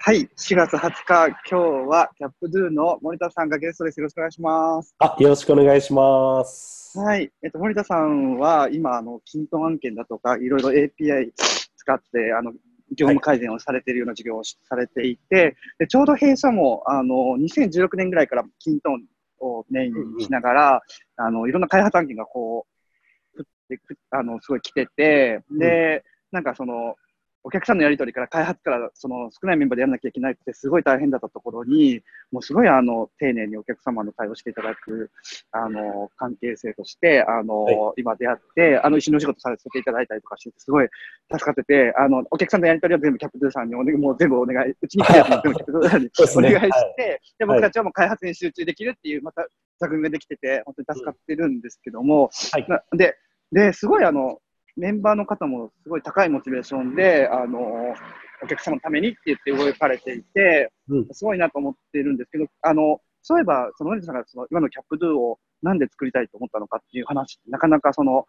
はい、4月20日、今日はキャップドゥの森田さんがゲストです。よろしくお願いします。あ、よろしくお願いします。はい、えっと、森田さんは今、あの、キントン案件だとか、いろいろ API 使って、あの、業務改善をされているような事業をされていて、でちょうど弊社も、あの、2016年ぐらいからキントンをメインにしながら、あの、いろんな開発案件がこう、あの、すごい来てて、で、なんかその、お客さんのやり取りから開発からその少ないメンバーでやらなきゃいけないってすごい大変だったところに、もうすごいあの丁寧にお客様の対応していただくあの関係性として、あの、は今出会って、あの一緒にお仕事させていただいたりとかしてて、すごい助かってて、あのお客さんのやり取りは全部キャプトゥーさんにお、ね、もう全部お願い、うちに来たやつも全部キャプトゥーさんにお願いして、はい。で僕たちはもう開発に集中できるっていう、また座組ができてて、本当に助かってるんですけども、はい。なで、で、すごいあの、メンバーの方もすごい高いモチベーションで、あの、お客様のためにって言って動かれていて、うんすごいなと思ってるんですけど、あの、そういえば、その、森田さんがその今のキャップドゥをなんで作りたいと思ったのかっていう話なかなかその、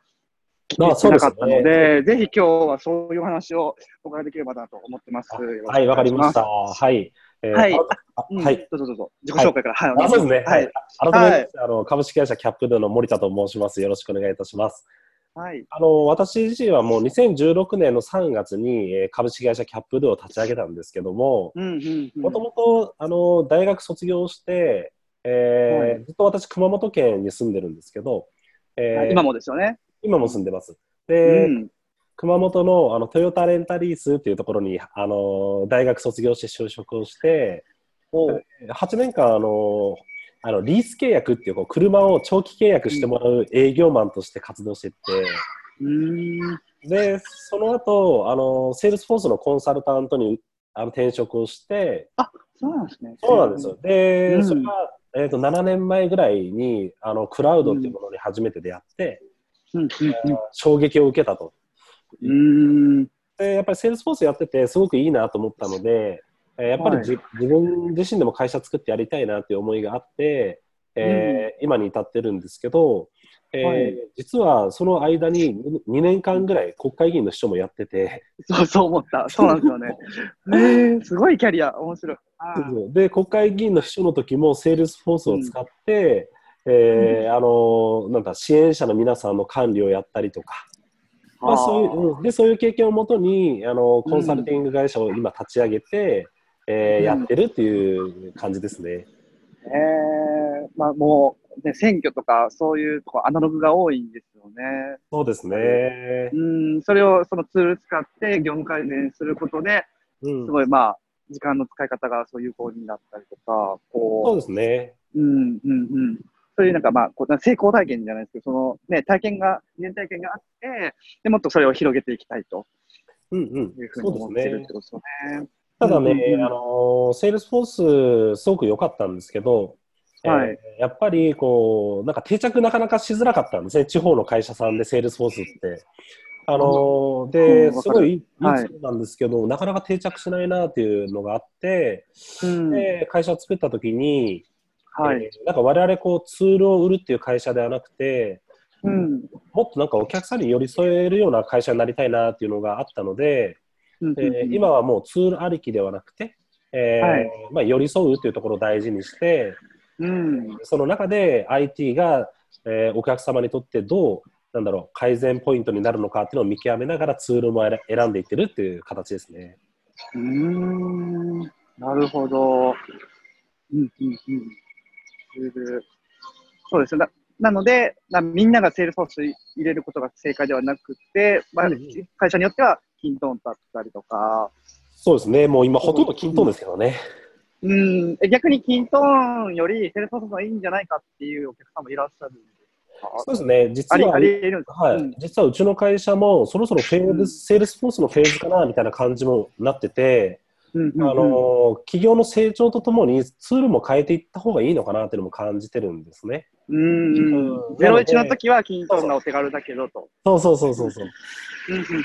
聞あいてなかったので、ぜひ今日はそういう話をお伺いできればなと思ってます。はい、わかりました。。はい。えーはいはい。どうぞどうぞ。自己紹介から。はい。お願あ、いしまそうですね。はい。改めまして、あの、株式会社キャップドゥの森田と申します。よろしくお願いいたします。はい。あの、私自身はもう2016年の3月に、えー株式会社キャップドゥを立ち上げたんですけども。もともと、あの、大学卒業して、えーはいずっと私、熊本県に住んでるんですけど、えーはい今もですよね。今も住んでます。うで、ん。熊本のあのトヨタレンタリースっていうところにあの大学卒業して就職をして、8年間あのあのリース契約っていうこう車を長期契約してもらう営業マンとして活動してて。でその後あのセールスフォースのコンサルタントにあの転職をして、そうなんですね。そうなんですよ。で、うんそれが、えー、と7年前ぐらいにあのクラウドっていうものに初めて出会って、うんうん衝撃を受けたと。うん。でやっぱりセールスフォースやっててすごくいいなと思ったので、えーやっぱりじ、自分自身でも会社作ってやりたいなっていう思いがあって、えー今に至ってるんですけど、えーはい。実はその間に2年間ぐらい国会議員の秘書もやってて、そうそう思った。そうなんですよね。えー、すごいキャリア、面白い。で国会議員の秘書の時もセールスフォースを使って、えーあのなんか支援者の皆さんの管理をやったりとか、まあ、そういううん。でそういう経験をもとにあのコンサルティング会社を今立ち上げて、えーうんやってるっていう感じですね。えー、まあもう、ね、選挙とかそういうとこアナログが多いんですよね。そうですね。うん、それをそのツール使って業務改善することで、うんす、ごいまあ、時間の使い方がそう有効になったりとか、そうこですね。う、うん、うん、うん。そういうなんかまあ、こう成功体験じゃないですけど、そのね、体験が、原体験があって、でもっとそれを広げていきたいとうんうんいうふうに思ってるって。ことですよね。ただね、うんうんうんあのセールスフォースすごく良かったんですけど、はいえーやっぱりこうなんか定着なかなかしづらかったんですね、地方の会社さんでセールスフォースって。あのうでんすごいいいなんですけど、なかなか定着しないなっていうのがあって、うん。で会社を作った時に、はい。えーなんか我々こうツールを売るっていう会社ではなくて、うん。もっとなんかお客さんに寄り添えるような会社になりたいなっていうのがあったので、うんえー今はもうツールありきではなくて、えーはいまあ、寄り添うというところを大事にして、うん。その中で IT が、えーお客様にとってどうなんだろう改善ポイントになるのかっていうのを見極めながらツールも選選んでいってるっていう形ですね。うーん。なるほど。うん、うん、うん。ツールそうですね。ななのでな、みんながセールスフォース入れることが正解ではなくて、まあ会社によっては、キントンだったりとか、そうですね、もう今ほとんどキントンですけどね。うん、え逆にキントンよりセールスフォースがいいんじゃないかっていうお客さんもいらっしゃるんでそうですね、実ははい。うん。実はうちの会社もそろそろフェーズ、うん。セールスフォースのフェーズかなみたいな感じもなってて、うんうんうんあの企業の成長とともにツールも変えていった方がいいのかなっていうのも感じてるんですね。うんうんうんゼロイチの時はキントンがお手軽だけどと。そうそうそうそうそう。うんうんうん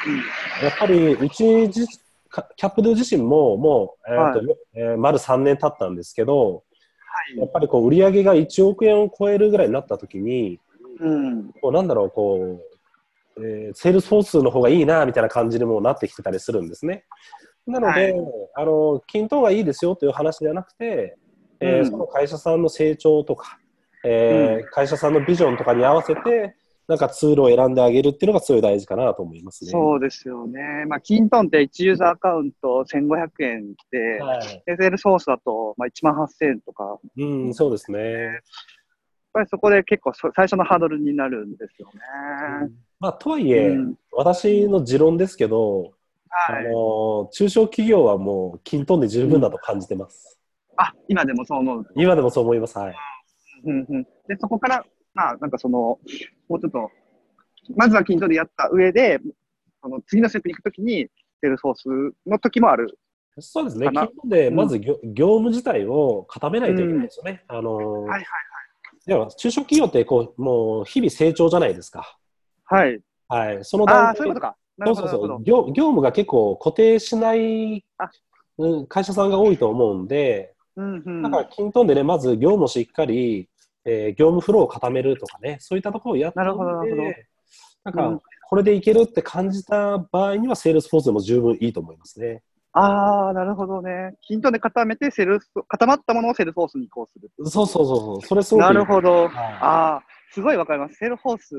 やっぱりうち自かキャップドゥ自身ももう、えーとえー丸3年経ったんですけど、やっぱりこう売り上げが1億円を超えるぐらいになった時に、うんこうなんだろうこう、えーセールスフォースの方がいいなみたいな感じにもなってきてたりするんですね。なので、はいあの、均等がいいですよという話ではなくて、えーうんその会社さんの成長とか、えー会社さんのビジョンとかに合わせて、なんかツールを選んであげるっていうのがすごい大事かなと思いますね。そうですよね。まあ、キントンって1ユーザーアカウント1500円で、はい。SL ソースだと、まあ、1万8000円とか、やっうん、そうですね。ぱりそこで結構そ最初のハードルになるんですよね。まあ、とはいえ、うん私の持論ですけど、はい。あの中小企業はもうキントンで十分だと感じてます。あ、今でもそう思う。今でもそう思います。はい。うんうん。で、そこから、まあ、なんかその、もうちょっと、まずはキントンやった上で、その次のステップに行くときに、セールスフォースの時もある。そうですね。かなキントンで、うんまず業,、業務自体を固めないといけないですよね。あのはいはいでは中小企業ってこう、もう日々成長じゃないですか。はい。はい。その段階そういうことか。そうそうそう。業業務が結構固定しない会社さんが多いと思うんで、うんうん。だからキントンでね、まず業務をしっかり、えー業務フローを固めるとかね、そういったところをやってなるほどなるほどなんか、うんこれでいけるって感じた場合には、セールスフォースでも十分いいと思いますね。ああ、なるほどね。キントン固めて、セールス、固まったものをセールスフォースに移行する。そうそうそうそう、それすごくいないるほど。はいああ、すごいわかります。セールスフォース、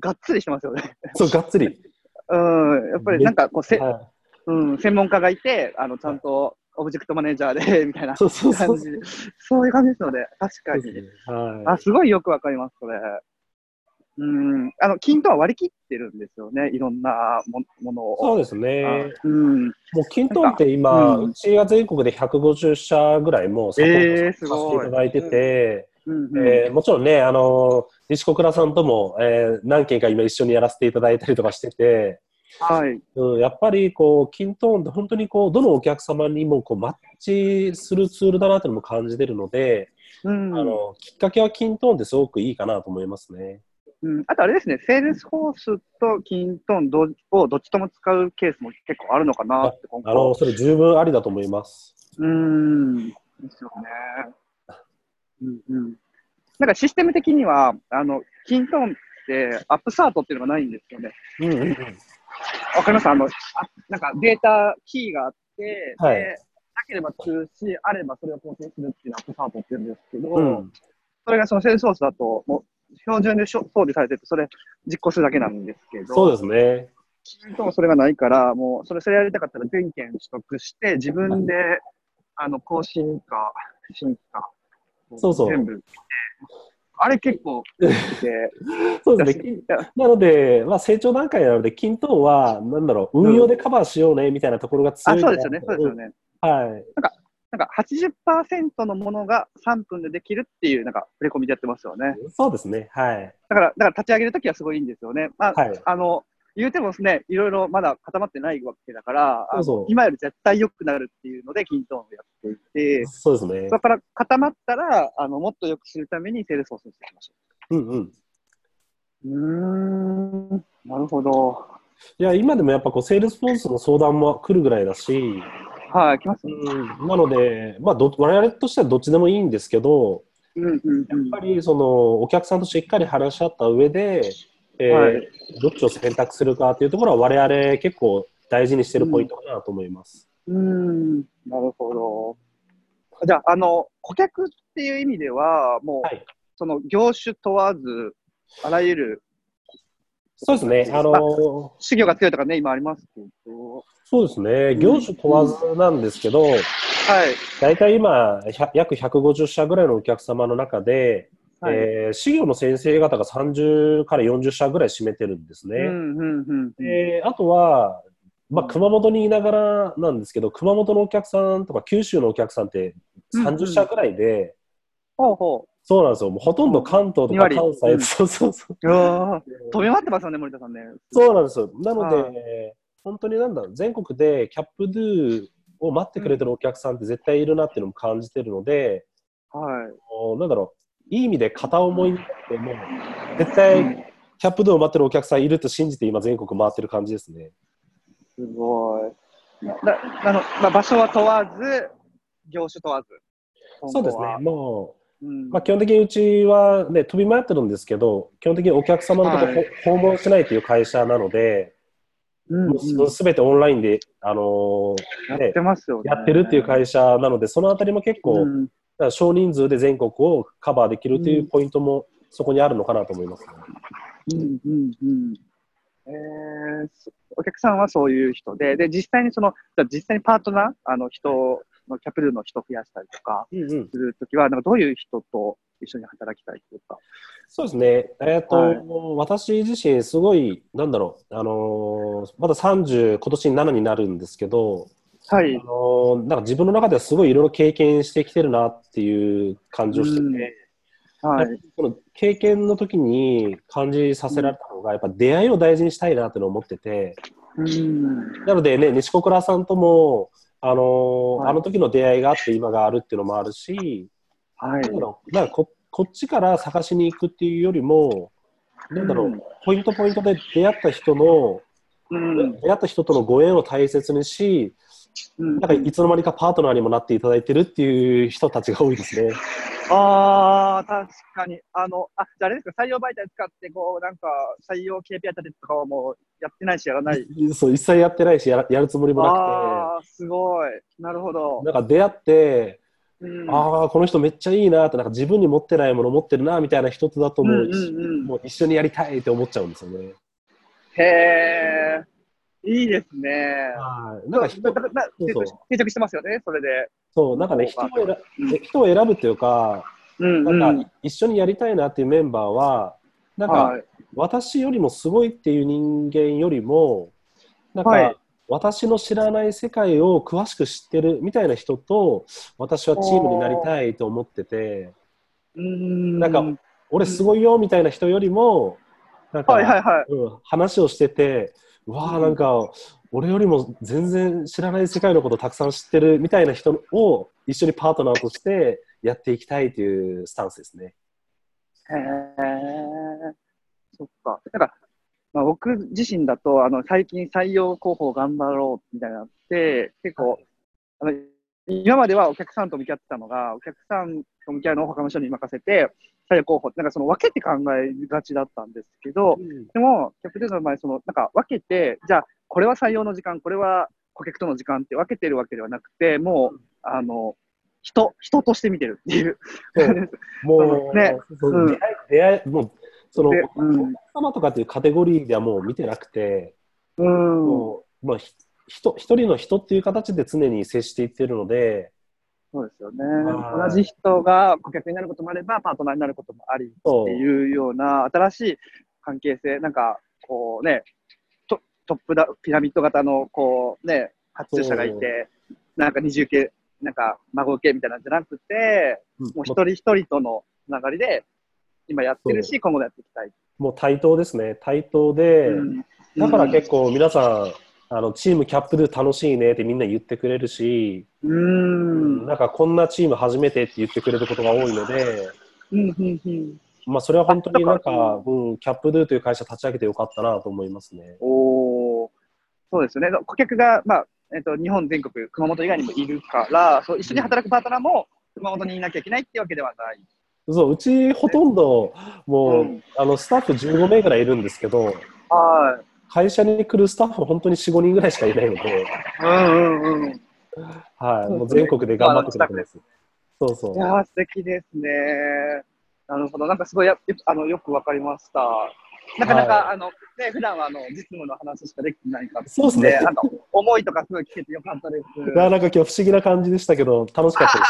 がっつりしてますよね。そう、がっつり。うん。やっぱりなんかこう、せはうん、専門家がいて、あの、ちゃんと、オブジェクトマネージャーで、みたいないそうそうそう感じで。そういう感じですので、確かに。はあ、すごいよくわかります、それ。うん。あの、キントンは割り切ってるんですよね。いろんなもものい、を。そうですね。うん。もう、キントンって今、うちが全国で150社ぐらいもうサポートさせていただいてて、うんうんえーもちろんね、あの、西小倉さんとも、えー何件か今一緒にやらせていただいたりとかしてて、はい。うん、やっぱりこう、キントーンって本当にこう、どのお客様にもこうマッチするツールだなっていうのも感じてるので、うん。あの、きっかけはキントーンってすごくいいかなと思いますね。うん、あとあれですね、セールスフォースとキントンどをどっちとも使うケースも結構あるのかなって今あの、後。それ十分ありだと思います。うん。ですよね。うんうん。なんかシステム的には、あの、キントンってアップサートっていうのがないんですよね。うんうんうん。わかります？あの、あなんかデータキーがあって、はいでなければ中止、あればそれを更新するっていうのをアップサートって言うんですけど、うんそれがそのセールスフォースだと、もう標準で装備されてて、それ実行するだけなんですけど、そうですね。キントンはそれがないから、もうそれ、それやりたかったら全件取得して、自分で、あの、更新か、新規か、そうそう全部。あれ結構、で、そうですね。なので、まあ、成長段階なので、キントーンは、なんだろう、運用でカバーしようね、みたいなところが強あ、いかなそうですよね、そうですよね。はい。なんか80%のものが3分でできるっていう、なんか、触れ込みでやってますよね。そうですね。はい。だから、だから立ち上げるときはすごいいいんですよね。まあ、はい。あの、言うてもですね、いろいろまだ固まってないわけだから、そうそう今より絶対良くなるっていうので、キントーンをやっていて、そうですねそ。こから固まったら、あのもっと良くするためにセールスフォースにしていきましょうんうん。う。ん、なるほど。いや、今でもやっぱこう、セールスフォースの相談も来るぐらいだし、はい、来ます。うん、なので、まあど、我々としてはどっちでもいいんですけど、うんうんうん。やっぱりそのお客さんとしっかり話し合った上で、えーはい。どっちを選択するかというところは、我々結構大事にしてるポイントかなと思います。うーん、なるほど。じゃあ、あの、顧客っていう意味では、もう、はい。その業種問わず、あらゆるそうですね、あのまあ修行が強いとかね、今ありますけど、そうですね、業種問わずなんですけど、はい、大体今、100約150社ぐらいのお客様の中で、はい。えー、事業の先生方が30から40社ぐらい占めてるんですね。うんうんうん。であとは、まあ、熊本にいながらなんですけど、熊本のお客さんとか九州のお客さんって30社ぐらいで、ほうほそうなんですよ、もうほとんど関東と2割か関西、うんそうそうそう。飛び回ってますよね、森田さんね。そうなんですよ。なので、は本当になんだろう、全国でキャップドゥを待ってくれてるお客さんって絶対いるなっていうのも感じてるので、はい。なんだろう、いい意味で片思いって、もう絶対キャップドゥを待ってるお客さんいると信じて今全国回ってる感じですね。すごい。なあのまあ、場所は問わず、業種問わず。そうですね。もううんまあ、基本的にうちは、ね、飛び回ってるんですけど、基本的にお客様のところ、はい訪問しないという会社なので、うんうんすべてオンラインで、あのーねやって、ますよね。やってるっていう会社なので、そのあたりも結構、うんら少人数で全国をカバーできるというポイントもそこにあるのかなと思います、ねうんうんうん。えーそお客さんはそういう人で、で、実際にその、実際にパートナー、あの人のキャプルの人増やしたりとかうんうん。するときは、なんかどういう人と一緒に働きたいというか？そうですね、えーとはい。私自身、すごい、なんだろう、あのーまだ30、今年に7になるんですけど、はいあ。のーなんか自分の中ではすごいいろいろ経験してきてるなっていう感じをしてて、はい。その経験の時に感じさせられたのが、やっぱ出会いを大事にしたいなって思ってて、うん。なのでね、西小倉さんとも、あのーはいあの時の出会いがあって今があるっていうのもあるし、はい。だかここっちから探しに行くっていうよりも、なんだろう、うんポイントポイントで出会った人の、うん。出会った人とのご縁を大切にし、うんなんかいつの間にかパートナーにもなっていただいてるっていう人たちが多いですね。ああ、確かに。あの、あ、じゃああれですか、採用媒体使って、こう、なんか、採用 KPI 立てとかはもうやってないし、やらない。そう一切やってないしやら、やるつもりもなああ、すごい。なるほどくて、。なんか出会って、うんああ、この人めっちゃいいなって、なんか自分に持ってないもの持ってるなみたいな人とだともう、うんうんうんもう一緒にやりたいって思っちゃうんですよね。へえ、いいですね。はい。なんか人そうそう定着してますよね、それで。そう、なんかね、人を選人を選ぶっていうか、うんなんか一緒にやりたいなっていうメンバーは、なんかはい。私よりもすごいっていう人間よりも、なんはいか私の知らない世界を詳しく知ってるみたいな人と、私はチームになりたいと思ってて、うんなんか俺すごいよみたいな人よりも、なんか、話をしてて、うわあ、うんなんか、俺よりも全然知らない世界のことたくさん知ってるみたいな人を一緒にパートナーとしてやっていきたいというスタンスですね。へえ、そっか。だから、まあ、僕自身だと、あの、最近採用広報頑張ろうみたいになって、結構、あの、今まではお客さんと向き合ってたのが、お客さんと向き合うのを他の人に任せて、採用広報って、なんかその分けて考えがちだったんですけど、でも、キャプテンの場合、その、なんか分けて、じゃあ、これは採用の時間、これは顧客との時間って分けてるわけではなくて、もう、あの、人、人として見てるっていう。そう。もう、ね。そううん。出会い、出会いもう、その、でおうん。客様とかっていうカテゴリーではもう見てなくて、うん。もう、まあ、ひ人一人の人っていう形で常に接していってるので、そうですよねはい。同じ人が顧客になることもあれば、パートナーになることもありっていうような新しい関係性、なんか、こうね、トトップだ、ピラミッド型の、こうね、発注者がいて、なんか二重系、なんか孫系みたいなんじゃなくて、もう一人一人とのつながりで、今やってるし、今後もやっていきたい。もう対等ですね。対等で、うんだから結構皆さん、あのチームキャップで楽しいねってみんな言ってくれるし、うん。なんかこんなチーム初めてって言ってくれることが多いので、うん、うん、うん。まあそれは本当になんか、うん、キャップドゥという会社立ち上げてよかったなと思いますね。おーそうですよね。顧客が、まあ、えっ、と、日本全国、熊本以外にもいるから、そう一緒に働くパートナーも熊本にいなきゃいけないってわけではない。そう、うちほとんどもう、うんあのスタッフ15名ぐらいいるんですけど、は会社に来るスタッフ本当に4、5人ぐらいしかいないので、い。うんうんうん。いはい、そうもう全国で頑張ってくれてます。そうそう。やー、素敵ですね。なるほど。なんかすごいやあのよくわかりました。なかなか、はいあの、ね、普段はあの実務の話しかできてないから、そうですねあの思いとかすごい聞けてよかったです。いやなんか今日不思議な感じでしたけど、楽しかったで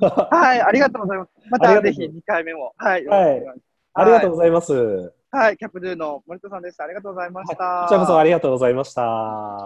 すよ。はい、ありがとうございます。またぜひ2回目も。はい。はいありがとうございます。こはい、キャップドゥの森田さんでした。ありがとうございました。ちらこそありがとうございました。